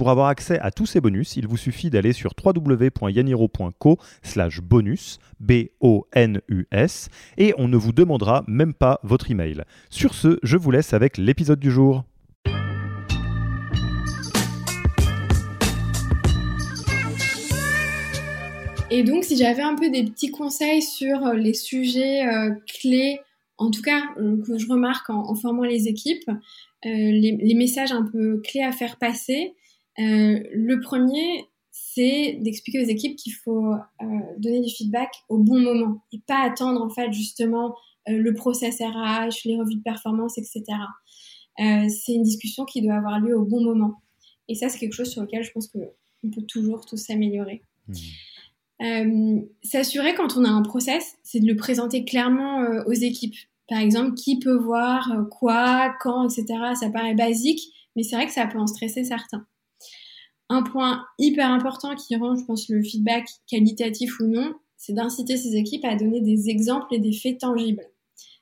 Pour avoir accès à tous ces bonus, il vous suffit d'aller sur www.yaniro.co slash bonus, B-O-N-U-S, et on ne vous demandera même pas votre email. Sur ce, je vous laisse avec l'épisode du jour. Et donc, si j'avais un peu des petits conseils sur euh, les sujets euh, clés, en tout cas euh, que je remarque en, formant les équipes, les, messages un peu clés à faire passer, euh, le premier, c'est d'expliquer aux équipes qu'il faut euh, donner du feedback au bon moment et pas attendre en fait justement euh, le process RH, les revues de performance, etc. c'est une discussion qui doit avoir lieu au bon moment. Et ça, c'est quelque chose sur lequel je pense qu'on peut toujours tous s'améliorer. Mmh. S'assurer quand on a un process, c'est de le présenter clairement aux équipes. Par exemple, qui peut voir quoi, quand, etc. Ça paraît basique, mais c'est vrai que ça peut en stresser certains. Un point hyper important qui rend, je pense, le feedback qualitatif ou non, c'est d'inciter ces équipes à donner des exemples et des faits tangibles.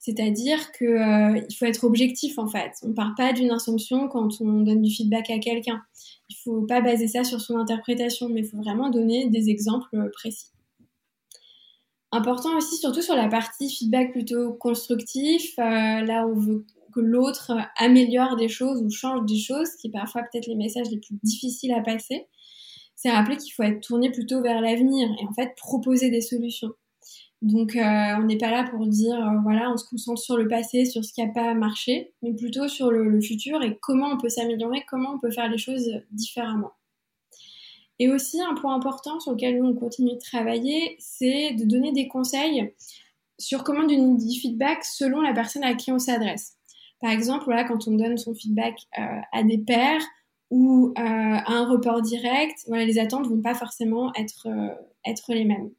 C'est-à-dire qu'il euh, faut être objectif en fait. On ne part pas d'une assumption quand on donne du feedback à quelqu'un. Il ne faut pas baser ça sur son interprétation, mais il faut vraiment donner des exemples précis. Important aussi, surtout sur la partie feedback plutôt constructif, euh, là on veut que l'autre améliore des choses ou change des choses, qui parfois peut-être les messages les plus difficiles à passer, c'est rappeler qu'il faut être tourné plutôt vers l'avenir et en fait proposer des solutions. Donc euh, on n'est pas là pour dire euh, voilà on se concentre sur le passé, sur ce qui n'a pas marché, mais plutôt sur le, futur et comment on peut s'améliorer, comment on peut faire les choses différemment. Et aussi un point important sur lequel nous on continue de travailler, c'est de donner des conseils sur comment donner du feedback selon la personne à qui on s'adresse. Par exemple, voilà, quand on donne son feedback euh, à des pairs ou euh, à un report direct, les attentes vont pas forcément être, euh, être les mêmes.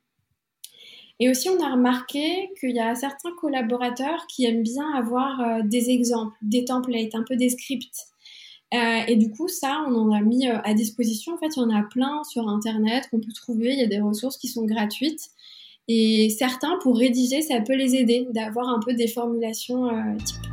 Et aussi, on a remarqué qu'il y a certains collaborateurs qui aiment bien avoir des exemples, des templates, un peu des scripts. et du coup, ça, on en a mis à disposition. En fait, il y en a plein sur Internet qu'on peut trouver. Il y a des ressources qui sont gratuites. Et certains, pour rédiger, ça peut les aider d'avoir un peu des formulations type.